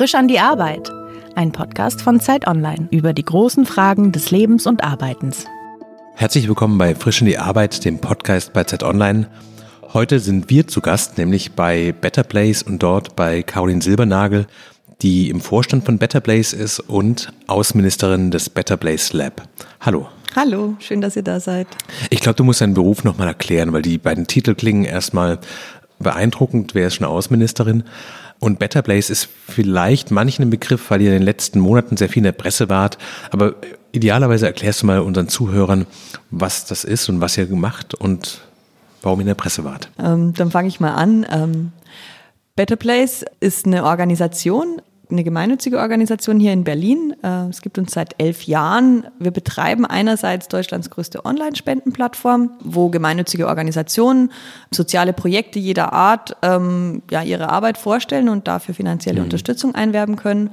Frisch an die Arbeit. Ein Podcast von Zeit Online über die großen Fragen des Lebens und Arbeitens. Herzlich willkommen bei Frisch an die Arbeit, dem Podcast bei Zeit Online. Heute sind wir zu Gast, nämlich bei Better Place und dort bei Caroline Silbernagel, die im Vorstand von Better Place ist und Außenministerin des Better Place Lab. Hallo. Hallo, schön, dass ihr da seid. Ich glaube, du musst deinen Beruf nochmal erklären, weil die beiden Titel klingen erstmal beeindruckend. Wer ist schon Außenministerin? Und Better Place ist vielleicht manchen ein Begriff, weil ihr in den letzten Monaten sehr viel in der Presse wart. Aber idealerweise erklärst du mal unseren Zuhörern, was das ist und was ihr gemacht und warum ihr in der Presse wart. Ähm, dann fange ich mal an. Ähm, Better Place ist eine Organisation, eine gemeinnützige Organisation hier in Berlin. Äh, es gibt uns seit elf Jahren. Wir betreiben einerseits Deutschlands größte Online-Spendenplattform, wo gemeinnützige Organisationen soziale Projekte jeder Art ähm, ja, ihre Arbeit vorstellen und dafür finanzielle mhm. Unterstützung einwerben können.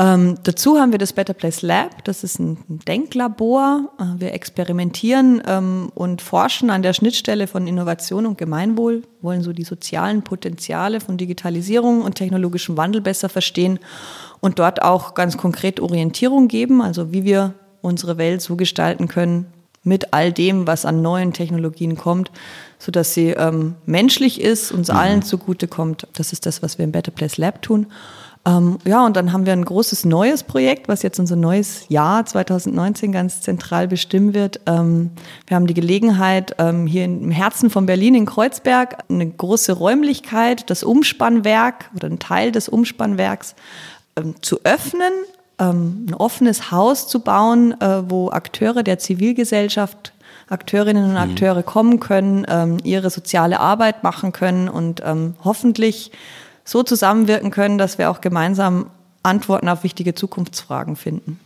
Ähm, dazu haben wir das Better Place Lab, das ist ein Denklabor. Äh, wir experimentieren ähm, und forschen an der Schnittstelle von Innovation und Gemeinwohl, wollen so die sozialen Potenziale von Digitalisierung und technologischem Wandel besser verstehen und dort auch ganz konkret Orientierung geben, also wie wir unsere Welt so gestalten können mit all dem, was an neuen Technologien kommt, sodass sie ähm, menschlich ist, uns mhm. allen zugutekommt. Das ist das, was wir im Better Place Lab tun. Ähm, ja, und dann haben wir ein großes neues Projekt, was jetzt unser neues Jahr 2019 ganz zentral bestimmen wird. Ähm, wir haben die Gelegenheit, ähm, hier im Herzen von Berlin in Kreuzberg eine große Räumlichkeit, das Umspannwerk oder ein Teil des Umspannwerks ähm, zu öffnen, ähm, ein offenes Haus zu bauen, äh, wo Akteure der Zivilgesellschaft Akteurinnen und mhm. Akteure kommen können, ähm, ihre soziale Arbeit machen können und ähm, hoffentlich so zusammenwirken können, dass wir auch gemeinsam Antworten auf wichtige Zukunftsfragen finden.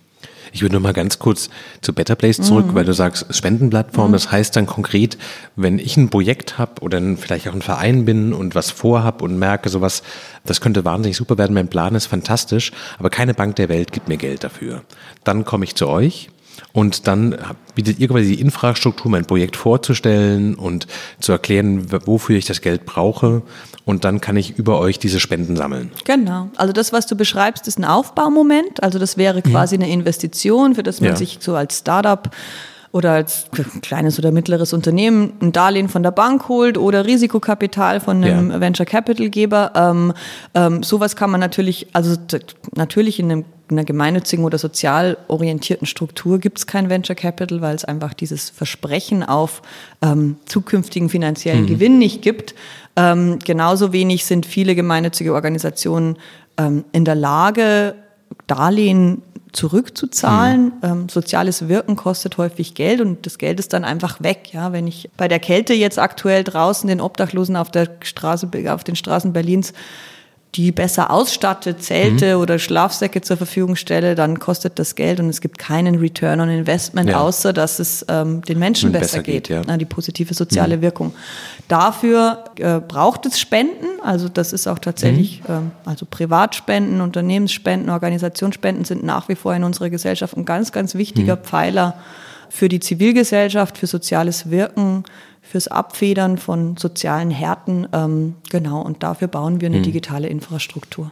Ich würde noch mal ganz kurz zu Better Place zurück, mhm. weil du sagst Spendenplattform. Mhm. Das heißt dann konkret, wenn ich ein Projekt habe oder vielleicht auch ein Verein bin und was vorhab und merke sowas, das könnte wahnsinnig super werden, mein Plan ist fantastisch, aber keine Bank der Welt gibt mir Geld dafür. Dann komme ich zu euch und dann bietet ihr quasi die Infrastruktur, mein Projekt vorzustellen und zu erklären, wofür ich das Geld brauche. Und dann kann ich über euch diese Spenden sammeln. Genau. Also das, was du beschreibst, ist ein Aufbaumoment. Also das wäre mhm. quasi eine Investition, für das man ja. sich so als Startup oder als kleines oder mittleres Unternehmen ein Darlehen von der Bank holt oder Risikokapital von einem ja. Venture Capital Geber. Ähm, ähm, sowas kann man natürlich, also natürlich in einem in einer gemeinnützigen oder sozial orientierten Struktur gibt es kein Venture Capital, weil es einfach dieses Versprechen auf ähm, zukünftigen finanziellen mhm. Gewinn nicht gibt. Ähm, genauso wenig sind viele gemeinnützige Organisationen ähm, in der Lage, Darlehen zurückzuzahlen. Mhm. Ähm, soziales Wirken kostet häufig Geld und das Geld ist dann einfach weg. Ja, wenn ich bei der Kälte jetzt aktuell draußen den Obdachlosen auf der Straße, auf den Straßen Berlins die besser ausstattet, Zelte mhm. oder Schlafsäcke zur Verfügung stelle, dann kostet das Geld und es gibt keinen Return on Investment, ja. außer dass es ähm, den Menschen besser, besser, geht. geht ja. die positive soziale mhm. Wirkung. Dafür äh, braucht es Spenden, also das ist auch tatsächlich, mhm. ähm, also Privatspenden, Unternehmensspenden, Organisationsspenden sind nach wie vor in unserer Gesellschaft ein ganz, ganz wichtiger mhm. Pfeiler für die Zivilgesellschaft, für soziales Wirken, fürs Abfedern von sozialen Härten. Ähm, genau, und dafür bauen wir eine mhm. digitale Infrastruktur.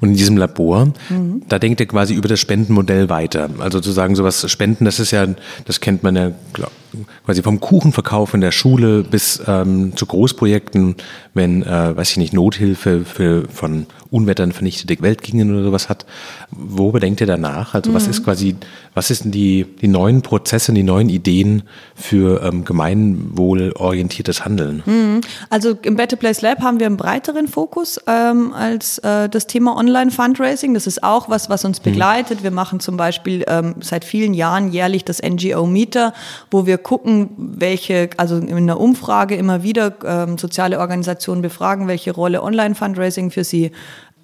Und in diesem Labor, mhm. da denkt ihr quasi über das Spendenmodell weiter. Also zu sagen, sowas Spenden, das ist ja, das kennt man ja quasi vom Kuchenverkauf in der Schule bis ähm, zu Großprojekten, wenn, äh, weiß ich nicht, Nothilfe für von Unwettern vernichtete Weltgegenden oder sowas hat. Worüber denkt ihr danach? Also mhm. was ist quasi, was sind die, die neuen Prozesse, die neuen Ideen für ähm, gemeinwohlorientiertes Handeln? Mhm. Also im Better Place Lab haben wir einen breiteren Fokus ähm, als äh, das Thema Online-Fundraising. Das ist auch was, was uns mhm. begleitet. Wir machen zum Beispiel ähm, seit vielen Jahren jährlich das NGO-Meter, wo wir gucken, welche, also in einer Umfrage immer wieder ähm, soziale Organisationen befragen, welche Rolle Online-Fundraising für sie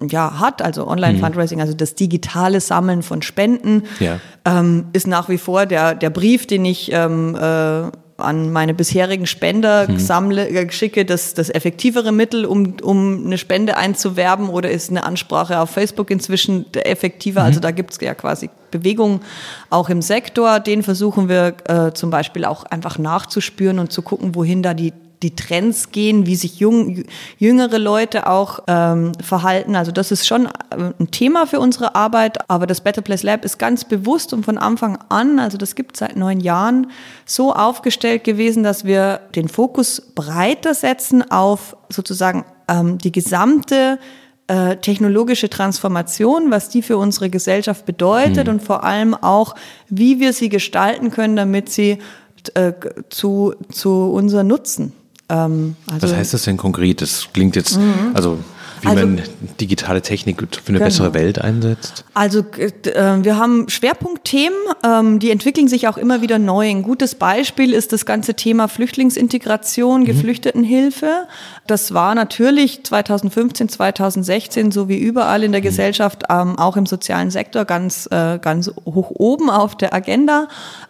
ja, hat, also Online-Fundraising, mhm. also das digitale Sammeln von Spenden, ja. ähm, ist nach wie vor der, der Brief, den ich ähm, äh, an meine bisherigen Spender hm. sammle, äh, schicke, das, das effektivere Mittel, um, um eine Spende einzuwerben oder ist eine Ansprache auf Facebook inzwischen effektiver? Mhm. Also da gibt es ja quasi Bewegungen auch im Sektor. Den versuchen wir äh, zum Beispiel auch einfach nachzuspüren und zu gucken, wohin da die die Trends gehen, wie sich jung, jüngere Leute auch ähm, verhalten. Also das ist schon äh, ein Thema für unsere Arbeit, aber das Better Place Lab ist ganz bewusst und von Anfang an, also das gibt es seit neun Jahren, so aufgestellt gewesen, dass wir den Fokus breiter setzen auf sozusagen ähm, die gesamte äh, technologische Transformation, was die für unsere Gesellschaft bedeutet mhm. und vor allem auch, wie wir sie gestalten können, damit sie äh, zu, zu unser Nutzen. Ähm, also was heißt das denn konkret? Das klingt jetzt, mhm. also wie also, man digitale Technik für eine genau. bessere Welt einsetzt? Also äh, wir haben Schwerpunktthemen, ähm, die entwickeln sich auch immer wieder neu. Ein gutes Beispiel ist das ganze Thema Flüchtlingsintegration, mhm. Geflüchtetenhilfe. Das war natürlich 2015, 2016, so wie überall in der mhm. Gesellschaft, ähm, auch im sozialen Sektor ganz, äh, ganz hoch oben auf der Agenda.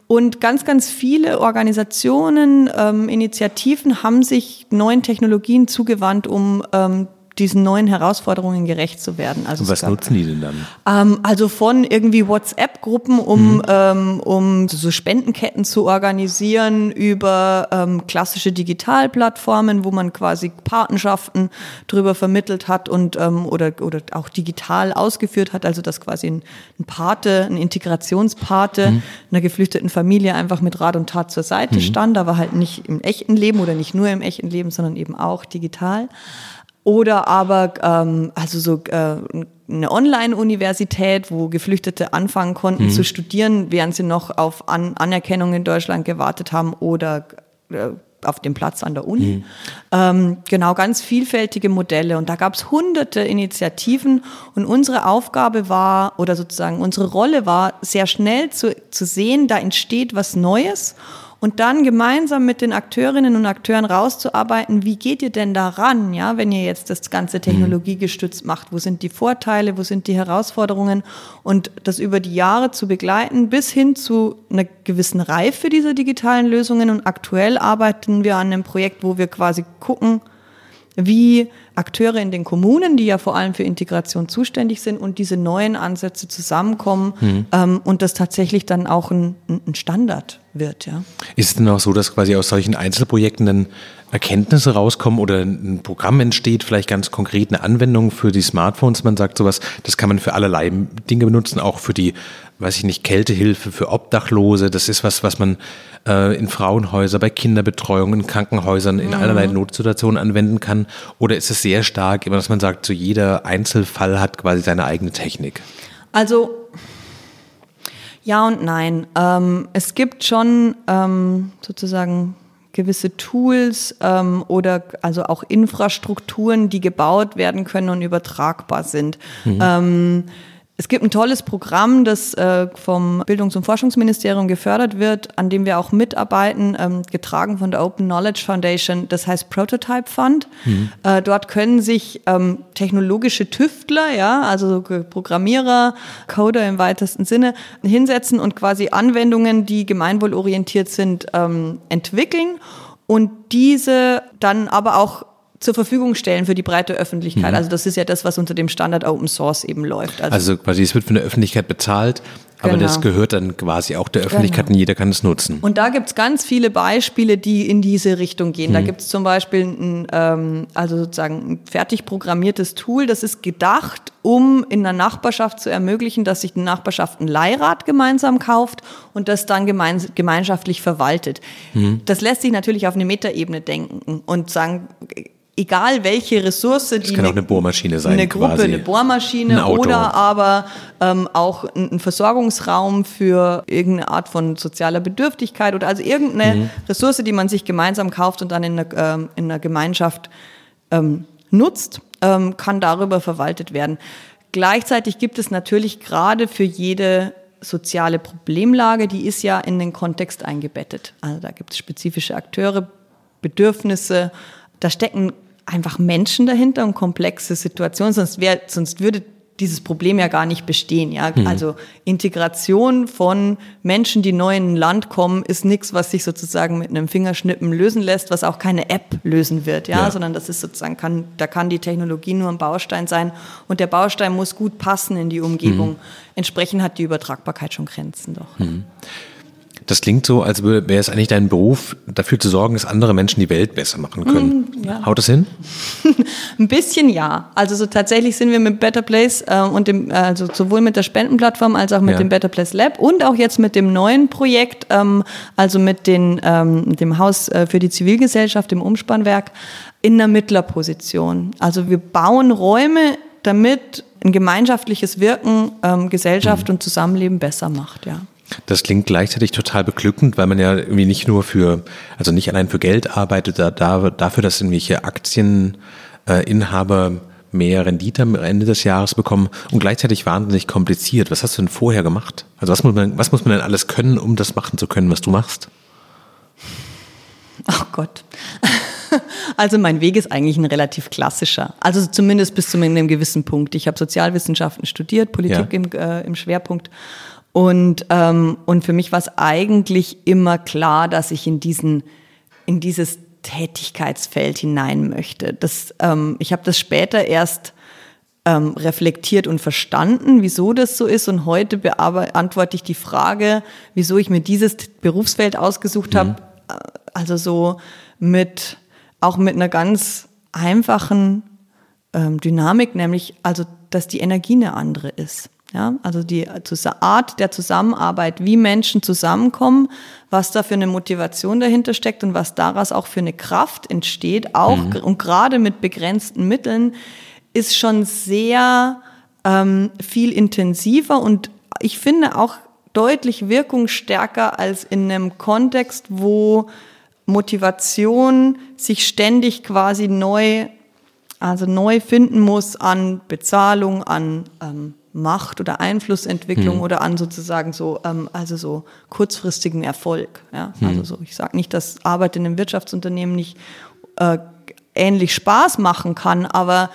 Und ganz, ganz viele Organisationen, ähm, Initiativen haben sich neuen Technologien zugewandt, um ähm, diesen neuen Herausforderungen gerecht zu werden. Also was gab, nutzen die denn dann? Ähm, also von irgendwie WhatsApp-Gruppen, um, mhm. ähm, um so Spendenketten zu organisieren, über ähm, klassische Digitalplattformen, wo man quasi Patenschaften drüber vermittelt hat und ähm, oder, oder auch digital ausgeführt hat, also dass quasi ein, ein Pate, ein Integrationspate mhm. einer geflüchteten Familie einfach mit Rat und Tat zur Seite mhm. stand, aber halt nicht im echten Leben oder nicht nur im echten Leben, sondern eben auch digital. Oder aber ähm, also so äh, eine Online-Universität, wo Geflüchtete anfangen konnten mhm. zu studieren, während sie noch auf An Anerkennung in Deutschland gewartet haben oder äh, auf dem Platz an der Uni. Mhm. Ähm, genau, ganz vielfältige Modelle. Und da gab es hunderte Initiativen. Und unsere Aufgabe war, oder sozusagen unsere Rolle war, sehr schnell zu, zu sehen, da entsteht was Neues und dann gemeinsam mit den Akteurinnen und Akteuren rauszuarbeiten, wie geht ihr denn daran, ja, wenn ihr jetzt das ganze technologiegestützt macht, wo sind die Vorteile, wo sind die Herausforderungen? Und das über die Jahre zu begleiten bis hin zu einer gewissen Reife dieser digitalen Lösungen. Und aktuell arbeiten wir an einem Projekt, wo wir quasi gucken, wie Akteure in den Kommunen, die ja vor allem für Integration zuständig sind und diese neuen Ansätze zusammenkommen mhm. ähm, und das tatsächlich dann auch ein, ein, Standard wird. Ja. Ist es denn auch so, dass quasi aus solchen Einzelprojekten dann Erkenntnisse rauskommen oder ein Programm entsteht, vielleicht ganz konkret eine Anwendung für die Smartphones? Man sagt sowas, das kann man für allerlei Dinge benutzen, auch für die, weiß ich nicht, Kältehilfe für Obdachlose. Das ist was, was man äh, in Frauenhäusern, bei Kinderbetreuung, in Krankenhäusern, in mhm. allerlei Notsituationen anwenden kann? Oder ist es sehr stark, dass man sagt, so jeder Einzelfall hat quasi seine eigene Technik? Also ja und nein. Ähm, es gibt schon ähm, sozusagen gewisse Tools ähm, oder also auch Infrastrukturen, die gebaut werden können und übertragbar sind. Mhm. Ähm, es gibt ein tolles Programm, das äh, vom Bildungs- und Forschungsministerium gefördert wird, an dem wir auch mitarbeiten, ähm, getragen von der Open Knowledge Foundation. Das heißt Prototype Fund. Mhm. Äh, dort können sich ähm, technologische Tüftler, ja, also Programmierer, Coder im weitesten Sinne, hinsetzen und quasi Anwendungen, die gemeinwohlorientiert sind, ähm, entwickeln und diese dann aber auch zur Verfügung stellen für die breite Öffentlichkeit. Mhm. Also das ist ja das, was unter dem Standard Open Source eben läuft. Also, also quasi es wird von der Öffentlichkeit bezahlt, aber genau. das gehört dann quasi auch der Öffentlichkeit genau. und jeder kann es nutzen. Und da gibt es ganz viele Beispiele, die in diese Richtung gehen. Mhm. Da gibt es zum Beispiel ein, ähm, also sozusagen ein fertig programmiertes Tool, das ist gedacht, um in der Nachbarschaft zu ermöglichen, dass sich die Nachbarschaft ein Leihrad gemeinsam kauft und das dann gemein, gemeinschaftlich verwaltet. Mhm. Das lässt sich natürlich auf eine Metaebene denken und sagen, egal welche Ressource, die das kann auch eine Bohrmaschine sein, eine Gruppe, quasi. eine Bohrmaschine ein oder aber ähm, auch ein, Versorgungsraum für irgendeine Art von sozialer Bedürftigkeit oder also irgendeine mhm. Ressource, die man sich gemeinsam kauft und dann in einer, ähm, in einer Gemeinschaft ähm, nutzt, ähm, kann darüber verwaltet werden. Gleichzeitig gibt es natürlich gerade für jede soziale Problemlage, die ist ja in den Kontext eingebettet. Also da gibt es spezifische Akteure, Bedürfnisse, da stecken einfach Menschen dahinter und komplexe Situationen, sonst, wär, sonst würde dieses Problem ja gar nicht bestehen. Ja? Mhm. Also Integration von Menschen, die neu in ein Land kommen, ist nichts, was sich sozusagen mit einem Fingerschnippen lösen lässt, was auch keine App lösen wird, ja, ja. sondern das ist sozusagen, kann, da kann die Technologie nur ein Baustein sein und der Baustein muss gut passen in die Umgebung. Mhm. Entsprechend hat die Übertragbarkeit schon Grenzen doch. Mhm. Das klingt so, als wäre es eigentlich dein Beruf, dafür zu sorgen, dass andere Menschen die Welt besser machen können. Mm, ja. Haut das hin? Ein bisschen ja. Also so tatsächlich sind wir mit Better Place äh, und dem, also sowohl mit der Spendenplattform als auch mit ja. dem Better Place Lab und auch jetzt mit dem neuen Projekt, ähm, also mit den, ähm, dem Haus äh, für die Zivilgesellschaft, dem Umspannwerk, in der Mittlerposition. Also wir bauen Räume, damit ein gemeinschaftliches Wirken ähm, Gesellschaft mhm. und Zusammenleben besser macht, ja. Das klingt gleichzeitig total beglückend, weil man ja irgendwie nicht nur für, also nicht allein für Geld arbeitet, da, da, dafür, dass irgendwelche Aktieninhaber mehr Rendite am Ende des Jahres bekommen und gleichzeitig wahnsinnig kompliziert. Was hast du denn vorher gemacht? Also was muss man, was muss man denn alles können, um das machen zu können, was du machst? Ach Gott. Also mein Weg ist eigentlich ein relativ klassischer. Also zumindest bis zu einem gewissen Punkt. Ich habe Sozialwissenschaften studiert, Politik ja. im, äh, im Schwerpunkt und, ähm, und für mich war es eigentlich immer klar, dass ich in, diesen, in dieses Tätigkeitsfeld hinein möchte. Das, ähm, ich habe das später erst ähm, reflektiert und verstanden, wieso das so ist. Und heute beantworte ich die Frage, wieso ich mir dieses Berufsfeld ausgesucht mhm. habe. Äh, also so mit, auch mit einer ganz einfachen ähm, Dynamik, nämlich also, dass die Energie eine andere ist. Ja, also die Art der Zusammenarbeit, wie Menschen zusammenkommen, was da für eine Motivation dahinter steckt und was daraus auch für eine Kraft entsteht, auch mhm. und gerade mit begrenzten Mitteln, ist schon sehr ähm, viel intensiver und ich finde auch deutlich wirkungsstärker als in einem Kontext, wo Motivation sich ständig quasi neu, also neu finden muss an Bezahlung, an ähm, Macht oder Einflussentwicklung hm. oder an sozusagen so, ähm, also so kurzfristigen Erfolg. Ja? Hm. Also so, ich sage nicht, dass Arbeit in einem Wirtschaftsunternehmen nicht äh, ähnlich Spaß machen kann, aber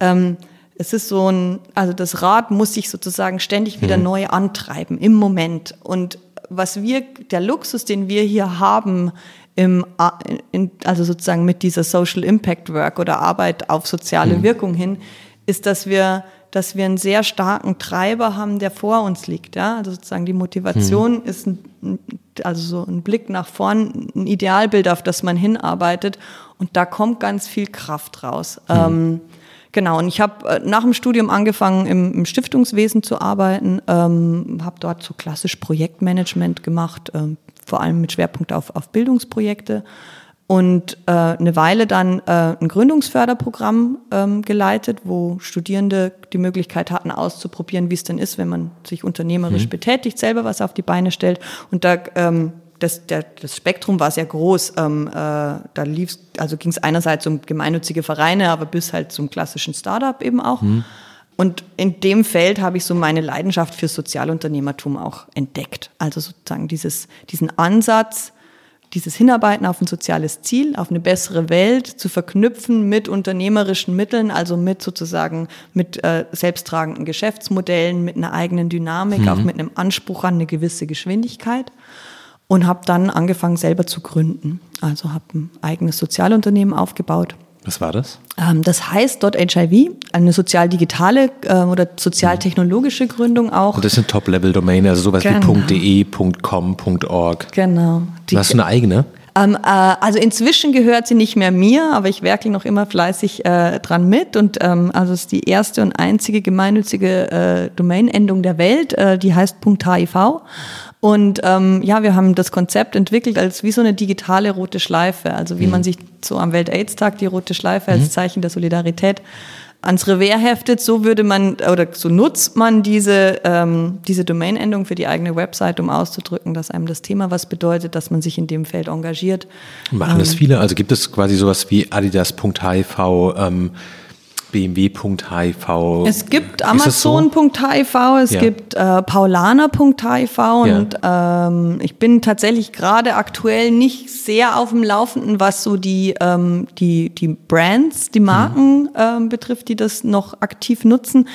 ähm, es ist so ein, also das Rad muss sich sozusagen ständig wieder hm. neu antreiben im Moment. Und was wir, der Luxus, den wir hier haben, im, in, also sozusagen mit dieser Social Impact Work oder Arbeit auf soziale hm. Wirkung hin, ist, dass wir dass wir einen sehr starken Treiber haben, der vor uns liegt. Ja? Also sozusagen die Motivation hm. ist ein, also so ein Blick nach vorn, ein Idealbild, auf das man hinarbeitet. Und da kommt ganz viel Kraft raus. Hm. Ähm, genau, und ich habe äh, nach dem Studium angefangen, im, im Stiftungswesen zu arbeiten, ähm, habe dort so klassisch Projektmanagement gemacht, ähm, vor allem mit Schwerpunkt auf, auf Bildungsprojekte und äh, eine Weile dann äh, ein Gründungsförderprogramm ähm, geleitet, wo Studierende die Möglichkeit hatten, auszuprobieren, wie es denn ist, wenn man sich unternehmerisch mhm. betätigt, selber was auf die Beine stellt. Und da ähm, das, der, das Spektrum war sehr groß. Ähm, äh, da lief, also ging es einerseits um gemeinnützige Vereine, aber bis halt zum klassischen Startup eben auch. Mhm. Und in dem Feld habe ich so meine Leidenschaft für Sozialunternehmertum auch entdeckt. Also sozusagen dieses, diesen Ansatz, dieses Hinarbeiten auf ein soziales Ziel, auf eine bessere Welt zu verknüpfen mit unternehmerischen Mitteln, also mit sozusagen mit äh, selbsttragenden Geschäftsmodellen, mit einer eigenen Dynamik, mhm. auch mit einem Anspruch an eine gewisse Geschwindigkeit und habe dann angefangen selber zu gründen. Also habe ein eigenes Sozialunternehmen aufgebaut was war das? Ähm, das heißt dort HIV, eine sozial-digitale äh, oder sozialtechnologische Gründung auch. Und das sind Top-Level-Domain, also sowas genau. wie .de, .com, .org. Genau. Die, Hast du eine eigene? Ähm, äh, also inzwischen gehört sie nicht mehr mir, aber ich werke noch immer fleißig äh, dran mit. Und ähm, also es ist die erste und einzige gemeinnützige äh, Domain-Endung der Welt, äh, die heißt .hiv. Und ähm, ja, wir haben das Konzept entwickelt als wie so eine digitale rote Schleife. Also wie mhm. man sich so am Welt-AIDS-Tag die rote Schleife als mhm. Zeichen der Solidarität ans Revers heftet, so würde man oder so nutzt man diese, ähm, diese Domain-Endung für die eigene Website, um auszudrücken, dass einem das Thema was bedeutet, dass man sich in dem Feld engagiert. Machen ähm, das viele? Also gibt es quasi sowas wie adidas.hiv, ähm, bmw.hiv. Es gibt Amazon.hiv, es, so? es gibt äh, paulaner.hiv und ja. ähm, ich bin tatsächlich gerade aktuell nicht sehr auf dem Laufenden, was so die, ähm, die, die Brands, die Marken mhm. ähm, betrifft, die das noch aktiv nutzen.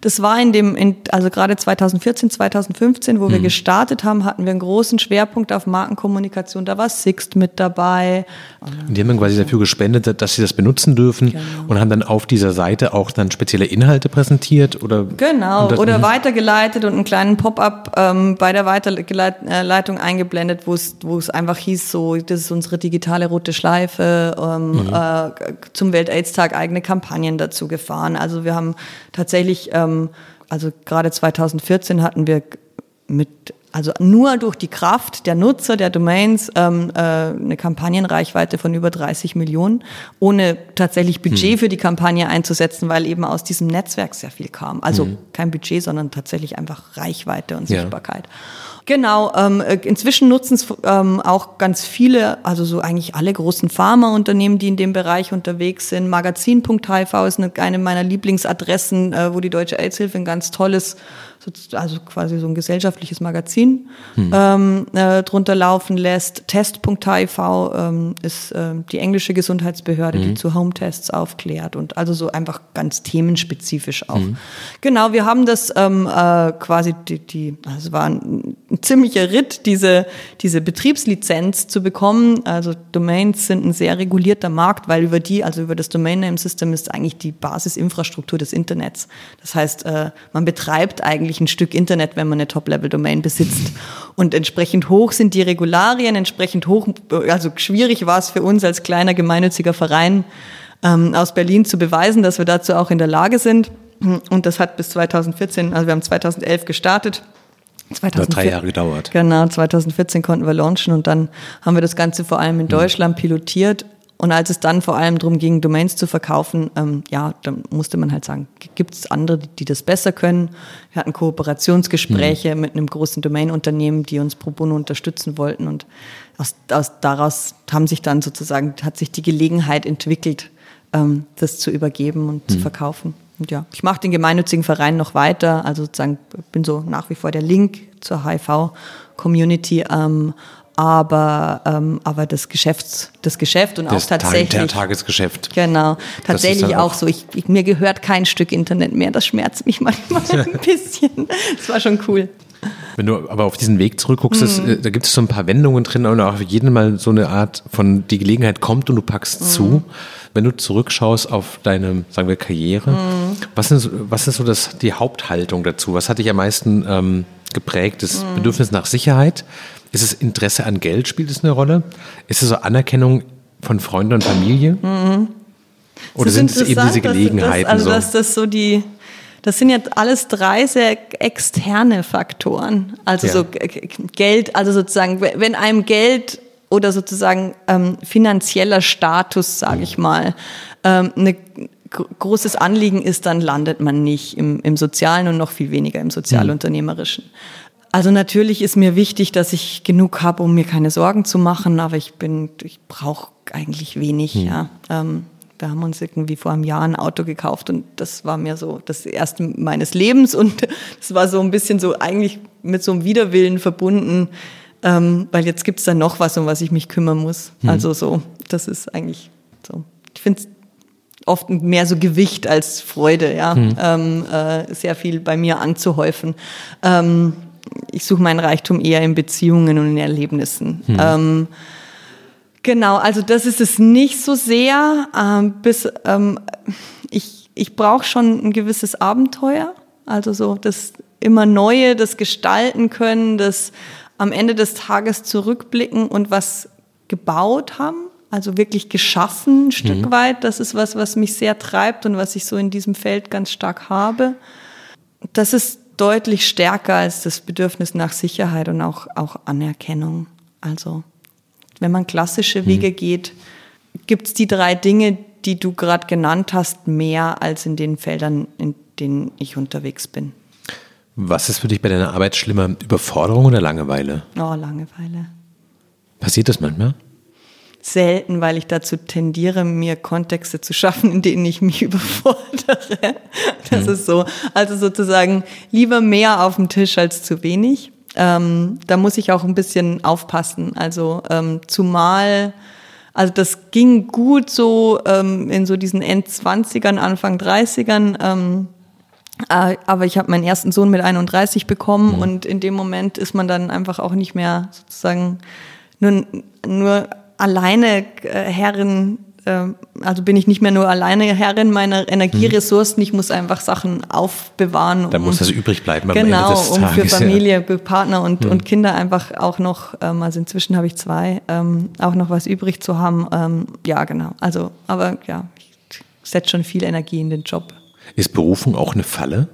Das war in dem, in, also gerade 2014, 2015, wo mhm. wir gestartet haben, hatten wir einen großen Schwerpunkt auf Markenkommunikation. Da war Sixt mit dabei. Und die haben dann quasi dafür gespendet, dass sie das benutzen dürfen genau. und haben dann auf dieser Seite auch dann spezielle Inhalte präsentiert oder? Genau, das, oder mhm. weitergeleitet und einen kleinen Pop-up ähm, bei der Weiterleitung eingeblendet, wo es, wo es einfach hieß, so, das ist unsere digitale rote Schleife, ähm, mhm. äh, zum Welt-Aids-Tag eigene Kampagnen dazu gefahren. Also wir haben tatsächlich, ähm, also gerade 2014 hatten wir mit also nur durch die Kraft der Nutzer der Domains ähm, äh, eine Kampagnenreichweite von über 30 Millionen, ohne tatsächlich Budget hm. für die Kampagne einzusetzen, weil eben aus diesem Netzwerk sehr viel kam. Also hm. kein Budget, sondern tatsächlich einfach Reichweite und Sichtbarkeit. Ja. Genau, ähm, äh, inzwischen nutzen es ähm, auch ganz viele, also so eigentlich alle großen Pharmaunternehmen, die in dem Bereich unterwegs sind. Magazin.hiv ist eine, eine meiner Lieblingsadressen, äh, wo die Deutsche AIDS-Hilfe ein ganz tolles also quasi so ein gesellschaftliches Magazin hm. ähm, äh, drunter laufen lässt. Test.hiv ähm, ist äh, die englische Gesundheitsbehörde, hm. die zu Home-Tests aufklärt und also so einfach ganz themenspezifisch auch. Hm. Genau, wir haben das ähm, äh, quasi die, die also war ein, ein ziemlicher Ritt, diese, diese Betriebslizenz zu bekommen. Also Domains sind ein sehr regulierter Markt, weil über die, also über das Domain Name System ist eigentlich die Basisinfrastruktur des Internets. Das heißt, äh, man betreibt eigentlich eigentlich ein Stück Internet, wenn man eine Top-Level-Domain besitzt. Und entsprechend hoch sind die Regularien, entsprechend hoch, also schwierig war es für uns als kleiner gemeinnütziger Verein ähm, aus Berlin zu beweisen, dass wir dazu auch in der Lage sind. Und das hat bis 2014, also wir haben 2011 gestartet. 2014, hat drei Jahre gedauert. Genau, 2014 konnten wir launchen und dann haben wir das Ganze vor allem in hm. Deutschland pilotiert und als es dann vor allem darum ging, Domains zu verkaufen, ähm, ja, dann musste man halt sagen, gibt es andere, die das besser können. Wir hatten Kooperationsgespräche mhm. mit einem großen Domainunternehmen, die uns pro bono unterstützen wollten. Und aus, aus, daraus haben sich dann sozusagen, hat sich die Gelegenheit entwickelt, ähm, das zu übergeben und mhm. zu verkaufen. Und ja, ich mache den gemeinnützigen Verein noch weiter, also sozusagen bin so nach wie vor der Link zur HIV-Community. Ähm, aber, ähm, aber das Geschäfts, das Geschäft und das auch tatsächlich. Der Tagesgeschäft. Genau. Tatsächlich auch, auch, so. Ich, ich, mir gehört kein Stück Internet mehr. Das schmerzt mich manchmal ein bisschen. Das war schon cool. Wenn du aber auf diesen Weg zurückguckst, mhm. das, äh, da gibt es so ein paar Wendungen drin und auch jeden Mal so eine Art von die Gelegenheit kommt und du packst mhm. zu. Wenn du zurückschaust auf deine, sagen wir, Karriere, mhm. was, ist, was ist so das, die Haupthaltung dazu? Was hat dich am meisten ähm, geprägt? Das mhm. Bedürfnis nach Sicherheit? Ist es Interesse an Geld, spielt es eine Rolle? Ist es so Anerkennung von Freunden und Familie? Mhm. Oder sind es eben diese Gelegenheiten? Das, also, so? dass das so die, das sind jetzt alles drei sehr externe Faktoren. Also ja. so Geld, also sozusagen, wenn einem Geld oder sozusagen ähm, finanzieller Status, sage ich mal, ähm, eine großes Anliegen ist, dann landet man nicht im, im Sozialen und noch viel weniger im Sozialunternehmerischen. Also natürlich ist mir wichtig, dass ich genug habe, um mir keine Sorgen zu machen, aber ich bin, ich brauche eigentlich wenig. Hm. Ja. Ähm, wir haben uns irgendwie vor einem Jahr ein Auto gekauft und das war mir so das erste meines Lebens und es war so ein bisschen so eigentlich mit so einem Widerwillen verbunden, ähm, weil jetzt gibt es da noch was, um was ich mich kümmern muss. Hm. Also so, das ist eigentlich so. Ich finde es oft mehr so Gewicht als Freude, ja, hm. ähm, äh, sehr viel bei mir anzuhäufen. Ähm, ich suche meinen Reichtum eher in Beziehungen und in Erlebnissen. Hm. Ähm, genau, also das ist es nicht so sehr. Ähm, bis, ähm, ich ich brauche schon ein gewisses Abenteuer, also so das immer Neue, das Gestalten können, das am Ende des Tages zurückblicken und was gebaut haben. Also wirklich geschaffen, ein Stück mhm. weit. Das ist was, was mich sehr treibt und was ich so in diesem Feld ganz stark habe. Das ist deutlich stärker als das Bedürfnis nach Sicherheit und auch, auch Anerkennung. Also wenn man klassische Wege mhm. geht, gibt es die drei Dinge, die du gerade genannt hast, mehr als in den Feldern, in denen ich unterwegs bin. Was ist für dich bei deiner Arbeit schlimmer, Überforderung oder Langeweile? Oh, Langeweile. Passiert das manchmal? Selten, weil ich dazu tendiere, mir Kontexte zu schaffen, in denen ich mich überfordere. Das mhm. ist so. Also sozusagen lieber mehr auf dem Tisch als zu wenig. Ähm, da muss ich auch ein bisschen aufpassen. Also ähm, zumal, also das ging gut so ähm, in so diesen Endzwanzigern, Anfang 30ern. Ähm, Äh, aber ich habe meinen ersten Sohn mit 31 bekommen mhm. und in dem Moment ist man dann einfach auch nicht mehr sozusagen nur, nur alleine äh, Herrin ähm, also bin ich nicht mehr nur alleine Herrin meiner Energieressourcen, ich muss einfach Sachen aufbewahren. Da muss das übrig bleiben am genau, Ende des Tages. um für Familie, ja. Partner und, mhm. und Kinder einfach auch noch, ähm, also inzwischen habe ich zwei, ähm, auch noch was übrig zu haben. ja, genau. Also, aber ja, ich setze schon viel Energie in den Job. Ist Berufung auch eine Falle?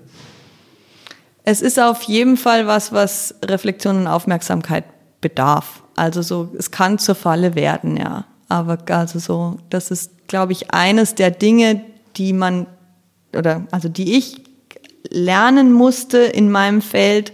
Es ist auf jeden Fall was, was Reflexion und Aufmerksamkeit bedarf. Also so, es kann zur Falle werden, ja. Aber also so, das ist, glaube ich, eines der Dinge, die man oder also die ich lernen musste in meinem Feld,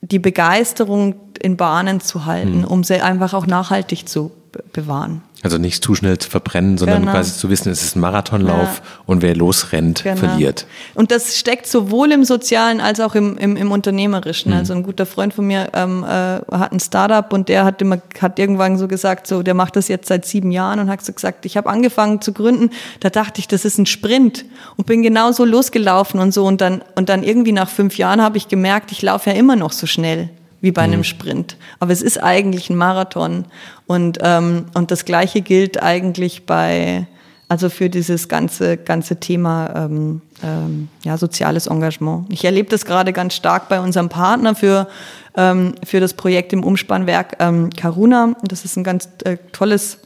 die Begeisterung in Bahnen zu halten, mhm. um sie einfach auch nachhaltig zu bewahren. Also nicht zu schnell zu verbrennen, sondern genau. quasi zu wissen, es ist ein Marathonlauf ja. und wer losrennt, genau. verliert. Und das steckt sowohl im Sozialen als auch im, im, im Unternehmerischen. Mhm. Also ein guter Freund von mir ähm, äh, hat ein Startup und der hat immer hat irgendwann so gesagt, so der macht das jetzt seit sieben Jahren und hat so gesagt, ich habe angefangen zu gründen, da dachte ich, das ist ein Sprint und bin genauso losgelaufen und so und dann und dann irgendwie nach fünf Jahren habe ich gemerkt, ich laufe ja immer noch so schnell wie bei einem mhm. Sprint. Aber es ist eigentlich ein Marathon. Und, ähm, und das Gleiche gilt eigentlich bei, also für dieses ganze, ganze Thema ähm, ähm, ja, soziales Engagement. Ich erlebe das gerade ganz stark bei unserem Partner für, ähm, für das Projekt im Umspannwerk ähm, Karuna. Das ist ein ganz äh, tolles,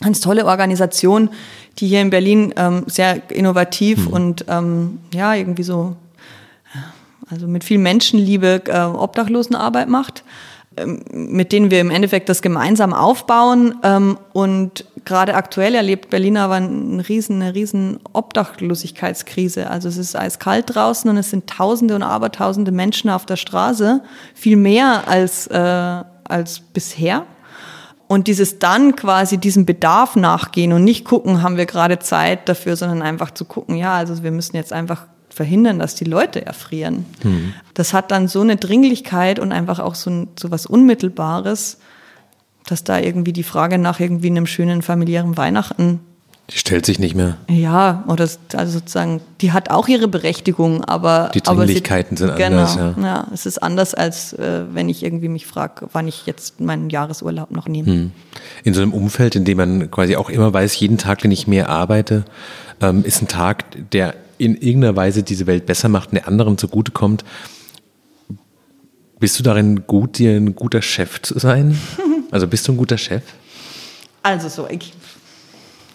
ganz tolle Organisation, die hier in Berlin ähm, sehr innovativ mhm. und ähm, ja, irgendwie so also mit viel Menschenliebe äh, Obdachlosenarbeit macht, ähm, mit denen wir im Endeffekt das gemeinsam aufbauen. Ähm, und gerade aktuell erlebt Berlin aber eine riesen, eine riesen Obdachlosigkeitskrise. Also es ist eiskalt draußen und es sind Tausende und Abertausende Menschen auf der Straße, viel mehr als, äh, als bisher. Und dieses dann quasi diesem Bedarf nachgehen und nicht gucken, haben wir gerade Zeit dafür, sondern einfach zu gucken, ja, also wir müssen jetzt einfach verhindern, dass die Leute erfrieren. Mhm. Das hat dann so eine Dringlichkeit und einfach auch so, ein, so was Unmittelbares, dass da irgendwie die Frage nach irgendwie einem schönen familiären Weihnachten die stellt sich nicht mehr. Ja, oder also sozusagen, die hat auch ihre Berechtigung, aber die Dringlichkeiten aber sie, sind anders. Genau, ja. ja, es ist anders als äh, wenn ich irgendwie mich frage, wann ich jetzt meinen Jahresurlaub noch nehme. Hm. In so einem Umfeld, in dem man quasi auch immer weiß, jeden Tag, den ich mehr arbeite, ähm, ist ein Tag, der in irgendeiner Weise diese Welt besser macht und der anderen zugutekommt. Bist du darin gut, dir ein guter Chef zu sein? Also bist du ein guter Chef? Also so, ich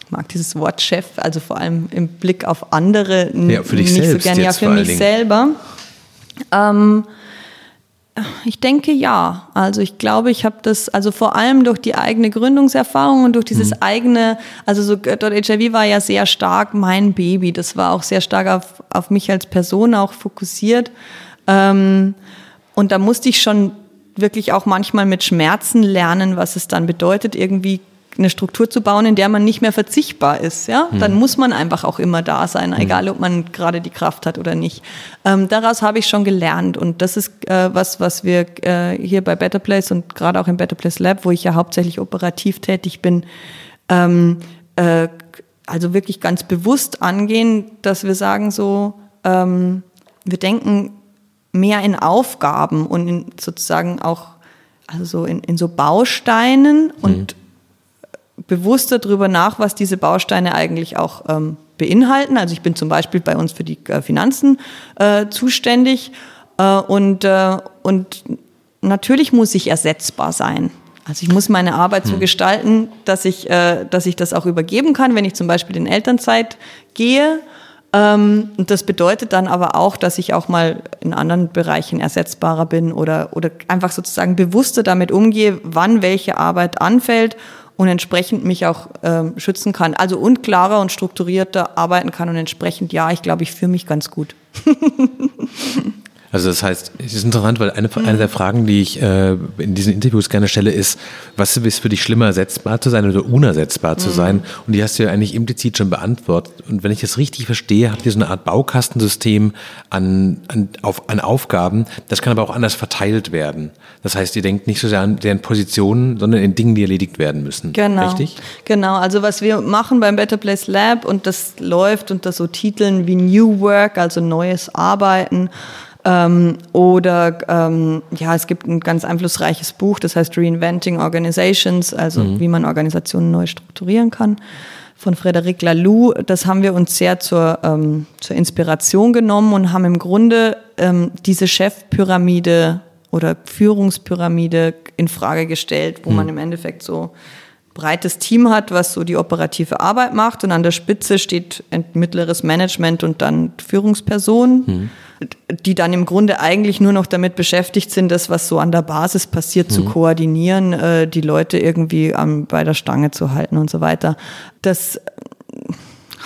mag dieses Wort Chef, also vor allem im Blick auf andere ja, für dich nicht selbst so gern. Ja, für mich selber. Ähm, ich denke ja. Also ich glaube, ich habe das, also vor allem durch die eigene Gründungserfahrung und durch dieses mhm. eigene, also so .hiv war ja sehr stark mein Baby. Das war auch sehr stark auf, auf mich als Person auch fokussiert. Ähm, und da musste ich schon wirklich auch manchmal mit Schmerzen lernen, was es dann bedeutet, irgendwie eine Struktur zu bauen, in der man nicht mehr verzichtbar ist. Ja? Mhm. Dann muss man einfach auch immer da sein, mhm. egal ob man gerade die Kraft hat oder nicht. Ähm, daraus habe ich schon gelernt und das ist äh, was, was wir äh, hier bei Better Place und gerade auch im Better Place Lab, wo ich ja hauptsächlich operativ tätig bin, ähm, äh, also wirklich ganz bewusst angehen, dass wir sagen so, ähm, wir denken mehr in Aufgaben und in sozusagen auch also so in, in so Bausteinen mhm. Bewusster darüber nach, was diese Bausteine eigentlich auch ähm, beinhalten. Also ich bin zum Beispiel bei uns für die äh, Finanzen äh, zuständig äh, und, äh, und natürlich muss ich ersetzbar sein. Also ich muss meine Arbeit hm. so gestalten, dass ich, äh, dass ich das auch übergeben kann, wenn ich zum Beispiel in Elternzeit gehe. Ähm, und das bedeutet dann aber auch, dass ich auch mal in anderen Bereichen ersetzbarer bin oder, oder einfach sozusagen bewusster damit umgehe, wann welche Arbeit anfällt und entsprechend mich auch ähm, schützen kann. Also und klarer und strukturierter arbeiten kann und entsprechend, ja, ich glaube, ich fühle mich ganz gut. Also das heißt, es ist interessant, weil eine, eine der Fragen, die ich äh, in diesen Interviews gerne stelle, ist, was ist für dich schlimmer, ersetzbar zu sein oder unersetzbar zu sein? Und die hast du ja eigentlich implizit schon beantwortet. Und wenn ich das richtig verstehe, habt ihr so eine Art Baukastensystem an, an, auf, an Aufgaben. Das kann aber auch anders verteilt werden. Das heißt, ihr denkt nicht so sehr an deren Positionen, sondern in Dingen, die erledigt werden müssen. Genau. Richtig? Genau. Also was wir machen beim Better Place Lab und das läuft unter so Titeln wie New Work, also neues Arbeiten. Ähm, oder ähm, ja, es gibt ein ganz einflussreiches Buch, das heißt Reinventing Organizations, also mhm. wie man Organisationen neu strukturieren kann, von Frederic Laloux. Das haben wir uns sehr zur, ähm, zur Inspiration genommen und haben im Grunde ähm, diese Chefpyramide oder Führungspyramide in Frage gestellt, wo mhm. man im Endeffekt so breites Team hat, was so die operative Arbeit macht und an der Spitze steht ein mittleres Management und dann Führungspersonen. Mhm die dann im Grunde eigentlich nur noch damit beschäftigt sind, das, was so an der Basis passiert, mhm. zu koordinieren, äh, die Leute irgendwie am, bei der Stange zu halten und so weiter. Das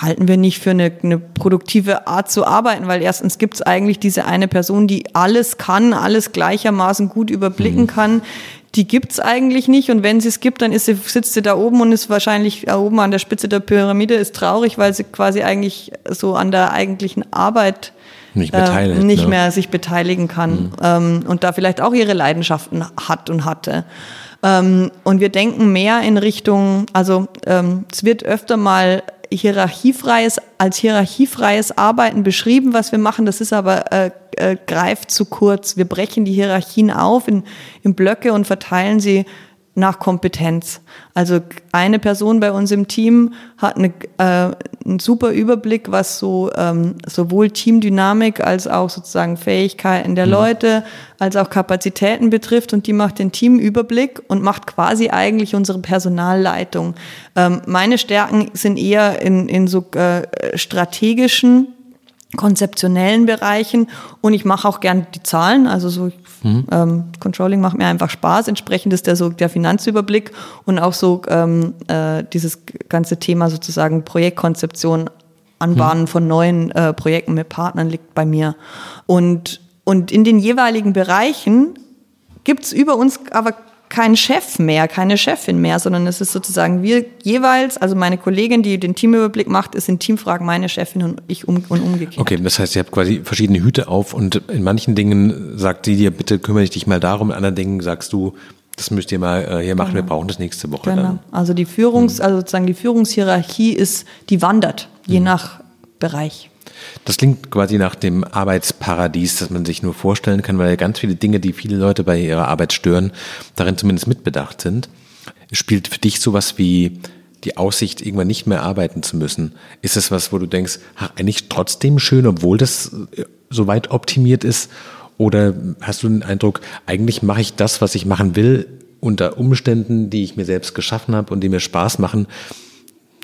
halten wir nicht für eine, eine produktive Art zu arbeiten, weil erstens gibt es eigentlich diese eine Person, die alles kann, alles gleichermaßen gut überblicken mhm. kann. Die gibt's eigentlich nicht und wenn sie es gibt, dann ist sie, sitzt sie da oben und ist wahrscheinlich oben an der Spitze der Pyramide, ist traurig, weil sie quasi eigentlich so an der eigentlichen Arbeit nicht, beteiligt, äh, nicht ne? mehr sich beteiligen kann mhm. ähm, und da vielleicht auch ihre Leidenschaften hat und hatte. Ähm, und wir denken mehr in Richtung, also ähm, es wird öfter mal hierarchiefreies als hierarchiefreies Arbeiten beschrieben, was wir machen. Das ist aber äh, äh, greift zu kurz. Wir brechen die Hierarchien auf in, in Blöcke und verteilen sie nach Kompetenz. Also eine Person bei uns im Team hat eine, äh, einen super Überblick, was so ähm, sowohl Teamdynamik als auch sozusagen Fähigkeiten der mhm. Leute, als auch Kapazitäten betrifft und die macht den Teamüberblick und macht quasi eigentlich unsere Personalleitung. Ähm, meine Stärken sind eher in, in so äh, strategischen konzeptionellen Bereichen und ich mache auch gern die Zahlen, also so mhm. ähm, Controlling macht mir einfach Spaß. Entsprechend ist der so der Finanzüberblick und auch so ähm, äh, dieses ganze Thema sozusagen Projektkonzeption, Anbahnen mhm. von neuen äh, Projekten mit Partnern liegt bei mir und und in den jeweiligen Bereichen gibt's über uns aber kein Chef mehr, keine Chefin mehr, sondern es ist sozusagen wir jeweils, also meine Kollegin, die den Teamüberblick macht, ist in Teamfragen meine Chefin und ich um, und umgekehrt. Okay, das heißt, ihr habt quasi verschiedene Hüte auf und in manchen Dingen sagt sie dir, bitte kümmere dich mal darum, in anderen Dingen sagst du, das müsst ihr mal äh, hier machen, genau. wir brauchen das nächste Woche. Genau. Dann. Also die Führungs, mhm. also sozusagen die Führungshierarchie ist, die wandert, je mhm. nach Bereich. Das klingt quasi nach dem Arbeitsparadies, das man sich nur vorstellen kann, weil ganz viele Dinge, die viele Leute bei ihrer Arbeit stören, darin zumindest mitbedacht sind. Spielt für dich sowas wie die Aussicht, irgendwann nicht mehr arbeiten zu müssen? Ist das was, wo du denkst, ach, eigentlich trotzdem schön, obwohl das äh, so weit optimiert ist? Oder hast du den Eindruck, eigentlich mache ich das, was ich machen will, unter Umständen, die ich mir selbst geschaffen habe und die mir Spaß machen,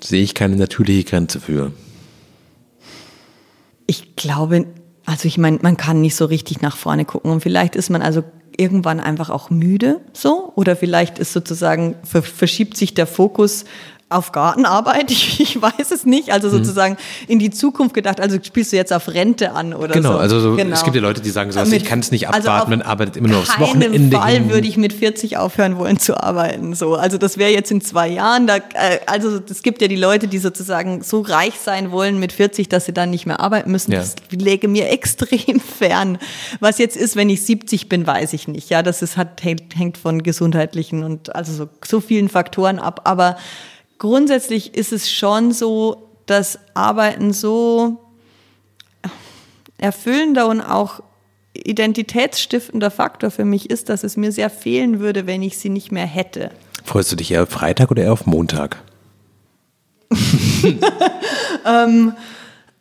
sehe ich keine natürliche Grenze für? Ich glaube, also ich meine, man kann nicht so richtig nach vorne gucken und vielleicht ist man also irgendwann einfach auch müde so oder vielleicht ist sozusagen verschiebt sich der Fokus auf Gartenarbeit, ich, ich, weiß es nicht, also mhm. sozusagen in die Zukunft gedacht, also spielst du jetzt auf Rente an oder genau, so. Also so, genau, es gibt ja Leute, die sagen so, also ich kann es nicht abwarten, also man arbeitet immer nur aufs Wochenende. Keinem Fall würde ich mit 40 aufhören wollen zu arbeiten, so. Also das wäre jetzt in zwei Jahren, da, äh, also es gibt ja die Leute, die sozusagen so reich sein wollen mit 40, dass sie dann nicht mehr arbeiten müssen. Ja. Das lege mir extrem fern. Was jetzt ist, wenn ich 70 bin, weiß ich nicht. Ja, das ist, hat, hängt von gesundheitlichen und also so, so vielen Faktoren ab, aber grundsätzlich ist es schon so, dass Arbeiten so erfüllender und auch identitätsstiftender Faktor für mich ist, dass es mir sehr fehlen würde, wenn ich sie nicht mehr hätte. Freust du dich eher auf Freitag oder eher auf Montag? ähm,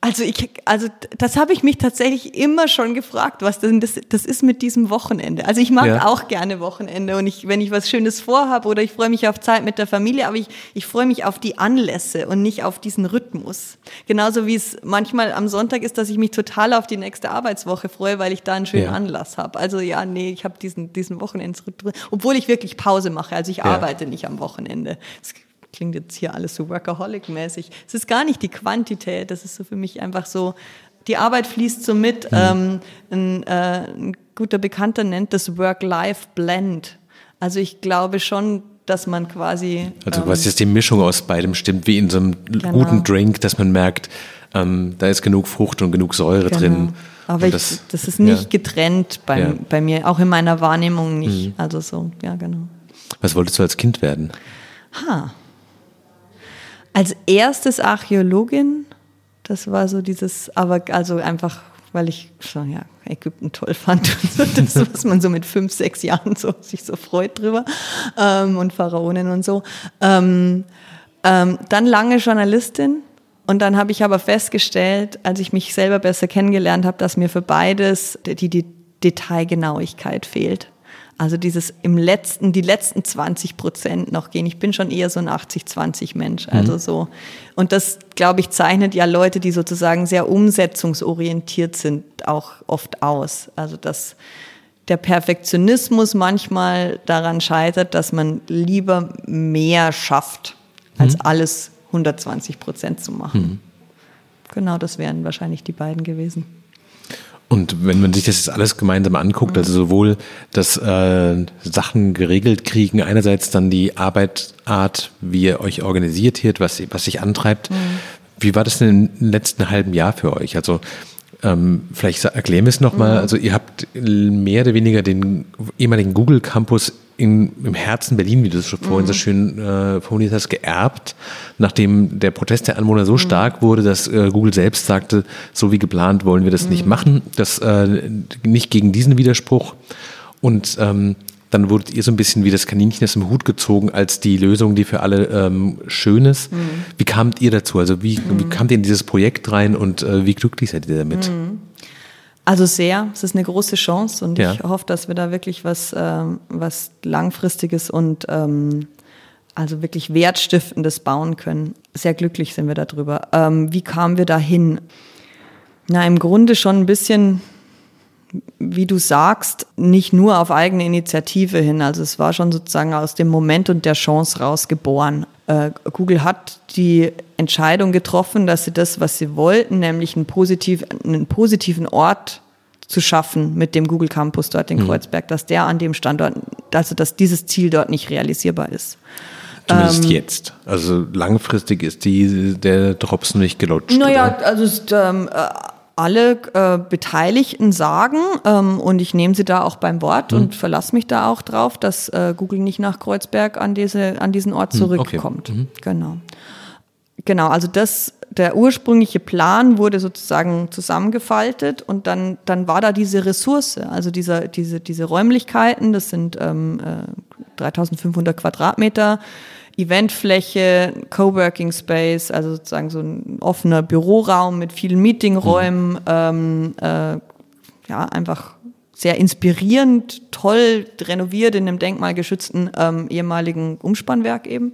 also ich, also das habe ich mich tatsächlich immer schon gefragt, was denn das, das ist mit diesem Wochenende. Also ich mag ja. auch gerne Wochenende und ich, wenn ich was Schönes vorhabe oder ich freue mich auf Zeit mit der Familie, aber ich, ich freue mich auf die Anlässe und nicht auf diesen Rhythmus. Genauso wie es manchmal am Sonntag ist, dass ich mich total auf die nächste Arbeitswoche freue, weil ich da einen schönen ja. Anlass habe. Also ja, nee, ich habe diesen, diesen Wochenendsrhythmus, obwohl ich wirklich Pause mache. Also ich ja. arbeite nicht am Wochenende. Das klingt jetzt hier alles so workaholic-mäßig. Es ist gar nicht die Quantität, das ist so für mich einfach so, die Arbeit fließt so mit. Mhm. Ähm, ein, äh, ein guter Bekannter nennt das Work-Life-Blend. Also ich glaube schon, dass man quasi. Also was jetzt die Mischung aus beidem stimmt, wie in so einem genau. guten Drink, dass man merkt, ähm, da ist genug Frucht und genug Säure genau. drin. Aber ich, das, das, ist nicht ja. getrennt bei, ja. bei mir, auch in meiner Wahrnehmung nicht. Mhm. Also so, ja, genau. Was wolltest du als Kind werden? Ha. Als erstes Archäologin. Das war so dieses, aber also einfach, weil ich schon ja Ägypten toll fand und so, das, was man so mit fünf, sechs Jahren so sich so freut drüber ähm, und Pharaonen und so. Ähm, ähm, dann lange Journalistin und dann habe ich aber festgestellt, als ich mich selber besser kennengelernt habe, dass mir für beides die, die Detailgenauigkeit fehlt. Also dieses im letzten, die letzten 20 Prozent noch gehen. Ich bin schon eher so ein 80-20 Mensch. Mhm. Also so. Und das, glaube ich, zeichnet ja Leute, die sozusagen sehr umsetzungsorientiert sind, auch oft aus. Also dass der Perfektionismus manchmal daran scheitert, dass man lieber mehr schafft, als mhm. alles 120 Prozent zu machen. Mhm. Genau, das wären wahrscheinlich die beiden gewesen. Und wenn man sich das jetzt alles gemeinsam anguckt, also sowohl das äh, Sachen geregelt kriegen, einerseits dann die Arbeitsart, wie ihr euch organisiert hier, was, was sich antreibt. Mhm. Wie war das denn im letzten halben Jahr für euch? Also ähm, vielleicht erklären wir es nochmal. Mhm. Also ihr habt mehr oder weniger den ehemaligen Google Campus in, im Herzen Berlin, wie du es vorhin mhm. so schön äh, formuliert hast, geerbt, nachdem der Protest der Anwohner so mhm. stark wurde, dass äh, Google selbst sagte, so wie geplant wollen wir das mhm. nicht machen, das äh, nicht gegen diesen Widerspruch. Und ähm, dann wurdet ihr so ein bisschen wie das Kaninchen aus dem Hut gezogen als die Lösung, die für alle ähm, schön ist. Mhm. Wie kamt ihr dazu? Also wie, wie mhm. kamt ihr in dieses Projekt rein und äh, wie glücklich seid ihr damit? Also sehr, es ist eine große Chance und ja. ich hoffe, dass wir da wirklich was, ähm, was langfristiges und ähm, also wirklich wertstiftendes bauen können. Sehr glücklich sind wir darüber. Ähm, wie kamen wir dahin? Na, im Grunde schon ein bisschen, wie du sagst, nicht nur auf eigene Initiative hin. Also es war schon sozusagen aus dem Moment und der Chance raus geboren. Äh, Google hat die Entscheidung getroffen, dass sie das, was sie wollten, nämlich einen, positiv, einen positiven Ort zu schaffen mit dem Google Campus dort in mhm. Kreuzberg, dass der an dem Standort, also dass dieses Ziel dort nicht realisierbar ist. Zumindest ähm, jetzt. Also langfristig ist die, der Drops nicht gelutscht. Naja, oder? also ist, ähm, äh, alle äh, Beteiligten sagen, ähm, und ich nehme sie da auch beim Wort mhm. und verlasse mich da auch drauf, dass äh, Google nicht nach Kreuzberg an, diese, an diesen Ort hm, zurückkommt. Okay. Mhm. Genau. Genau, also das, der ursprüngliche Plan wurde sozusagen zusammengefaltet und dann, dann war da diese Ressource, also dieser, diese, diese Räumlichkeiten, das sind ähm, äh, 3500 Quadratmeter, Eventfläche, Coworking Space, also sozusagen so ein offener Büroraum mit vielen Meetingräumen, mhm. ähm, äh, ja, einfach sehr inspirierend, toll renoviert in einem denkmalgeschützten ähm, ehemaligen Umspannwerk eben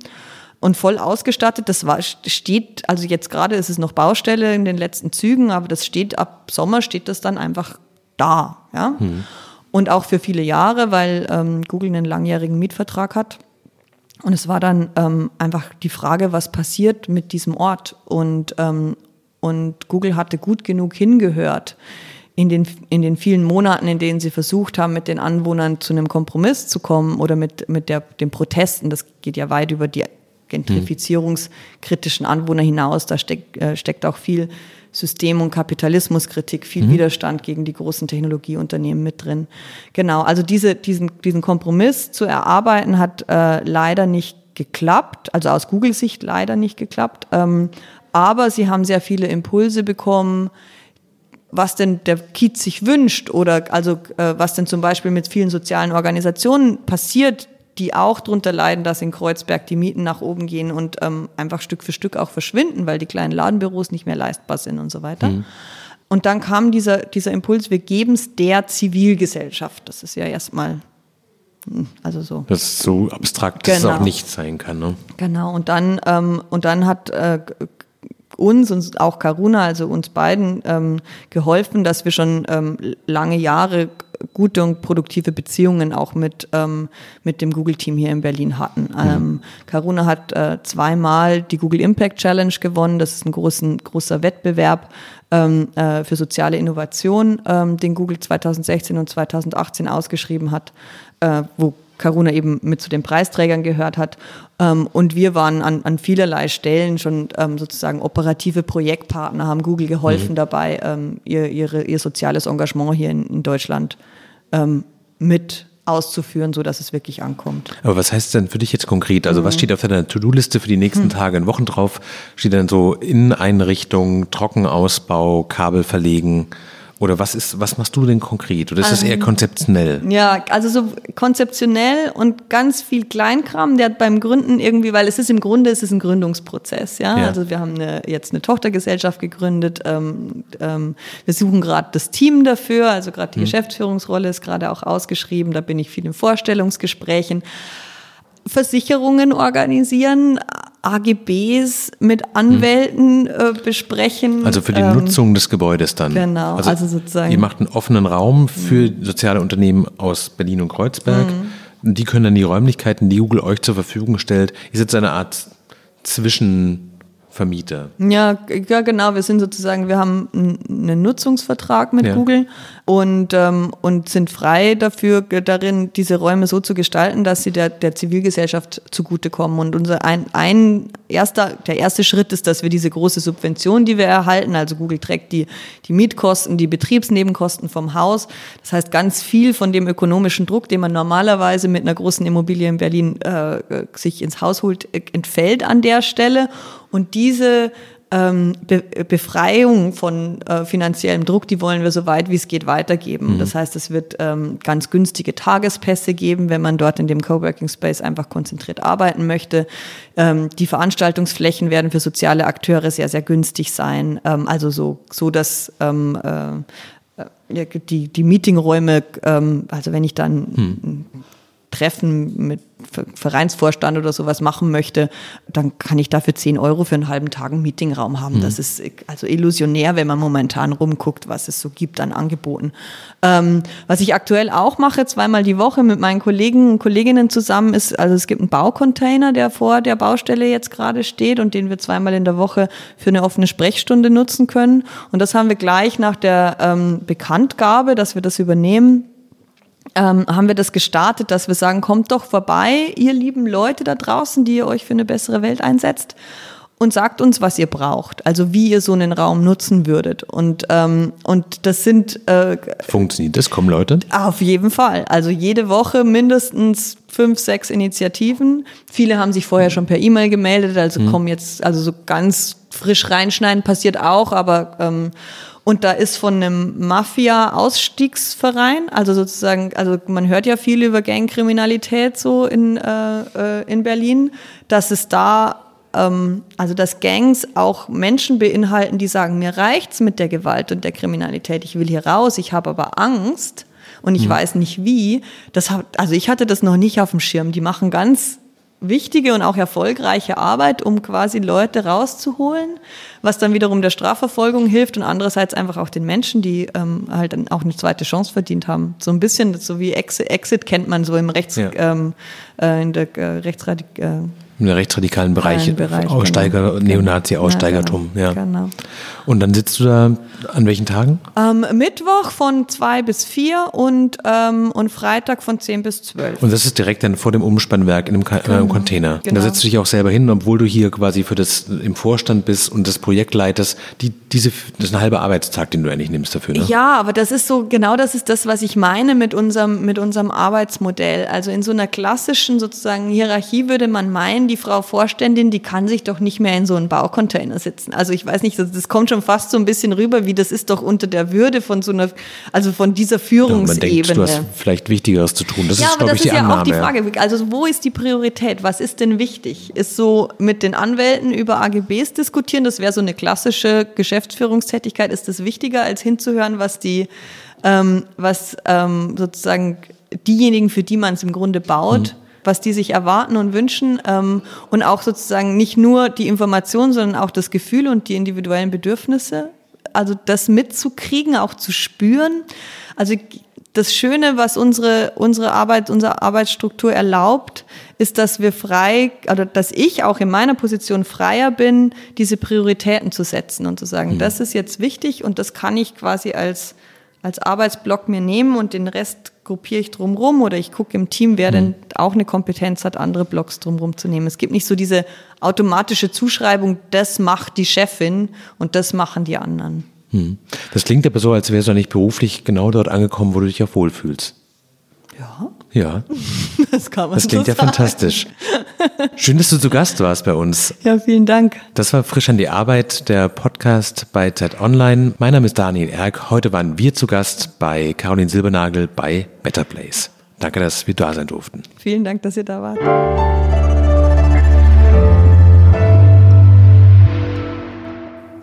und voll ausgestattet. Das war, steht, also jetzt gerade ist es noch Baustelle in den letzten Zügen, aber das steht ab Sommer steht das dann einfach da, ja. Mhm. Und auch für viele Jahre, weil ähm, Google einen langjährigen Mietvertrag hat. Und es war dann ähm, einfach die Frage, was passiert mit diesem Ort. Und, ähm, und Google hatte gut genug hingehört in den, in den vielen Monaten, in denen sie versucht haben, mit den Anwohnern zu einem Kompromiss zu kommen oder mit, mit der, den Protesten. Das geht ja weit über die gentrifizierungskritischen Anwohner hinaus. Da steck, äh, steckt auch viel System- und Kapitalismuskritik, viel mhm. Widerstand gegen die großen Technologieunternehmen mit drin. Genau, also diese, diesen, diesen Kompromiss zu erarbeiten hat äh, leider nicht geklappt, also aus Google-Sicht leider nicht geklappt. Ähm, aber sie haben sehr viele Impulse bekommen, was denn der Kiez sich wünscht oder also äh, was denn zum Beispiel mit vielen sozialen Organisationen passiert, die auch darunter leiden, dass in Kreuzberg die Mieten nach oben gehen und ähm, einfach Stück für Stück auch verschwinden, weil die kleinen Ladenbüros nicht mehr leistbar sind und so weiter. Mhm. Und dann kam dieser, dieser Impuls, wir geben es der Zivilgesellschaft. Das ist ja erstmal, hm, also so. Das ist so abstrakt, genau. dass es auch genau. nicht sein kann. Ne? Genau, und dann, ähm, und dann hat äh, uns und auch Karuna, also uns beiden, ähm, geholfen, dass wir schon ähm, lange Jahre gute und produktive Beziehungen auch mit, ähm, mit dem Google-Team hier in Berlin hatten. Ähm, Karuna hat äh, zweimal die Google Impact Challenge gewonnen. Das ist ein großen, großer Wettbewerb ähm, äh, für soziale Innovation, ähm, den Google 2016 und 2018 ausgeschrieben hat, äh, wo Karuna eben mit zu den Preisträgern gehört hat. Ähm, und wir waren an, an vielerlei Stellen schon ähm, sozusagen operative Projektpartner, haben Google geholfen mhm. dabei, ähm, ihr, ihre, ihr soziales Engagement hier in, in Deutschland ähm, mit auszuführen, so dass es wirklich ankommt. Aber was heißt denn für dich jetzt konkret? Also mhm. was steht auf deiner To-Do-Liste für die nächsten mhm. Tage und Wochen drauf? Steht dann so Inneneinrichtung, Trockenausbau, Kabel verlegen? Oder was ist, was machst du denn konkret? Oder ist das eher ähm, konzeptionell? Ja, also so konzeptionell und ganz viel Kleinkram, der hat beim Gründen irgendwie, weil es ist im Grunde, es ist ein Gründungsprozess, ja. ja. Also wir haben eine, jetzt eine Tochtergesellschaft gegründet, ähm, ähm, wir suchen gerade das Team dafür, also gerade die hm. Geschäftsführungsrolle ist gerade auch ausgeschrieben, da bin ich viel in Vorstellungsgesprächen. Versicherungen organisieren, AGBs mit Anwälten äh, besprechen. Also für die ähm, Nutzung des Gebäudes dann. Genau, also, also, sozusagen. Ihr macht einen offenen Raum für mhm. soziale Unternehmen aus Berlin und Kreuzberg. Mhm. Die können dann die Räumlichkeiten, die Google euch zur Verfügung stellt. Ihr seid eine Art Zwischen Vermieter. Ja, ja, genau. Wir sind sozusagen, wir haben einen Nutzungsvertrag mit ja. Google und, ähm, und sind frei dafür, darin diese Räume so zu gestalten, dass sie der, der Zivilgesellschaft zugutekommen. Und unser ein, ein erster, der erste Schritt ist, dass wir diese große Subvention, die wir erhalten, also Google trägt die, die Mietkosten, die Betriebsnebenkosten vom Haus. Das heißt, ganz viel von dem ökonomischen Druck, den man normalerweise mit einer großen Immobilie in Berlin äh, sich ins Haus holt, entfällt an der Stelle. Und diese ähm, Be Befreiung von äh, finanziellem Druck, die wollen wir so weit wie es geht weitergeben. Mhm. Das heißt, es wird ähm, ganz günstige Tagespässe geben, wenn man dort in dem Coworking Space einfach konzentriert arbeiten möchte. Ähm, die Veranstaltungsflächen werden für soziale Akteure sehr, sehr günstig sein. Ähm, also so, so dass ähm, äh, die, die Meetingräume, ähm, also wenn ich dann hm. Treffen mit Vereinsvorstand oder sowas machen möchte, dann kann ich dafür 10 Euro für einen halben Tag einen Meetingraum haben. Mhm. Das ist also illusionär, wenn man momentan rumguckt, was es so gibt an Angeboten. Ähm, was ich aktuell auch mache, zweimal die Woche mit meinen Kollegen und Kolleginnen zusammen, ist, also es gibt einen Baucontainer, der vor der Baustelle jetzt gerade steht und den wir zweimal in der Woche für eine offene Sprechstunde nutzen können. Und das haben wir gleich nach der ähm, Bekanntgabe, dass wir das übernehmen, ähm, haben wir das gestartet, dass wir sagen, kommt doch vorbei, ihr lieben Leute da draußen, die ihr euch für eine bessere Welt einsetzt und sagt uns, was ihr braucht, also wie ihr so einen Raum nutzen würdet. Und, ähm, und das sind... Äh, Funktioniert das? Kommen Leute? Auf jeden Fall. Also jede Woche mindestens fünf, sechs Initiativen. Viele haben sich vorher schon per E-Mail gemeldet, also mhm. kommen jetzt, also so ganz frisch reinschneiden passiert auch, aber... Ähm, und da ist von einem Mafia-Ausstiegsverein, also sozusagen, also man hört ja viel über Gangkriminalität so in, äh, äh, in Berlin, dass es da, ähm, also dass Gangs auch Menschen beinhalten, die sagen, mir reicht's mit der Gewalt und der Kriminalität, ich will hier raus, ich habe aber Angst und ich mhm. weiß nicht wie. Das hat, also ich hatte das noch nicht auf dem Schirm. Die machen ganz wichtige und auch erfolgreiche Arbeit, um quasi Leute rauszuholen, was dann wiederum der Strafverfolgung hilft und andererseits einfach auch den Menschen, die ähm, halt dann auch eine zweite Chance verdient haben. So ein bisschen, so wie Exit, Exit kennt man so im Rechts, ja. ähm, äh, in der äh, Rechtsradik äh, im rechtsradikalen Bereich, Bereich Aussteiger, genau. Neonazi-Aussteigertum. Ja, genau. ja. Genau. Und dann sitzt du da an welchen Tagen? Ähm, Mittwoch von zwei bis vier und, ähm, und Freitag von zehn bis zwölf. Und das ist direkt dann vor dem Umspannwerk in einem Ka genau. äh, Container. Genau. Da setzt du dich auch selber hin, obwohl du hier quasi für das im Vorstand bist und das Projekt leitest. Die, diese, das ist ein halber Arbeitstag, den du eigentlich nimmst dafür. Ne? Ja, aber das ist so, genau das ist das, was ich meine mit unserem, mit unserem Arbeitsmodell. Also in so einer klassischen sozusagen Hierarchie würde man meinen, die Frau Vorständin, die kann sich doch nicht mehr in so einen Baucontainer sitzen. Also ich weiß nicht, das kommt schon fast so ein bisschen rüber, wie das ist doch unter der Würde von so einer, also von dieser Führungsebene. Ja, man denkt, du hast vielleicht Wichtigeres zu tun. Das ja, ist, aber das ich, ist ja Annahme. auch die Frage. Also wo ist die Priorität? Was ist denn wichtig? Ist so mit den Anwälten über AGBs diskutieren? Das wäre so eine klassische Geschäftsführungstätigkeit. Ist das wichtiger, als hinzuhören, was die, ähm, was ähm, sozusagen diejenigen, für die man es im Grunde baut, mhm was die sich erwarten und wünschen ähm, und auch sozusagen nicht nur die Information, sondern auch das Gefühl und die individuellen Bedürfnisse. Also das mitzukriegen, auch zu spüren. Also das Schöne, was unsere, unsere Arbeit, unsere Arbeitsstruktur erlaubt, ist, dass wir frei, oder dass ich auch in meiner Position freier bin, diese Prioritäten zu setzen und zu sagen, mhm. das ist jetzt wichtig und das kann ich quasi als, als Arbeitsblock mir nehmen und den Rest gruppiere ich drumrum oder ich gucke im Team, wer mhm. denn auch eine Kompetenz hat, andere Blocks drumrum zu nehmen. Es gibt nicht so diese automatische Zuschreibung, das macht die Chefin und das machen die anderen. Mhm. Das klingt aber so, als wärst du nicht beruflich genau dort angekommen, wo du dich auch wohlfühlst. Ja. Ja. Das kann man Das klingt so ja sagen. fantastisch. Schön, dass du zu Gast warst bei uns. Ja, vielen Dank. Das war Frisch an die Arbeit, der Podcast bei Zeit Online. Mein Name ist Daniel Erck. Heute waren wir zu Gast bei Caroline Silbernagel bei Better Place. Danke, dass wir da sein durften. Vielen Dank, dass ihr da wart.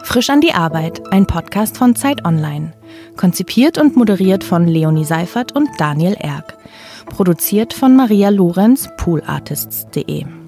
Frisch an die Arbeit, ein Podcast von Zeit Online. Konzipiert und moderiert von Leonie Seifert und Daniel Erck. Produziert von Maria Lorenz, poolartists.de.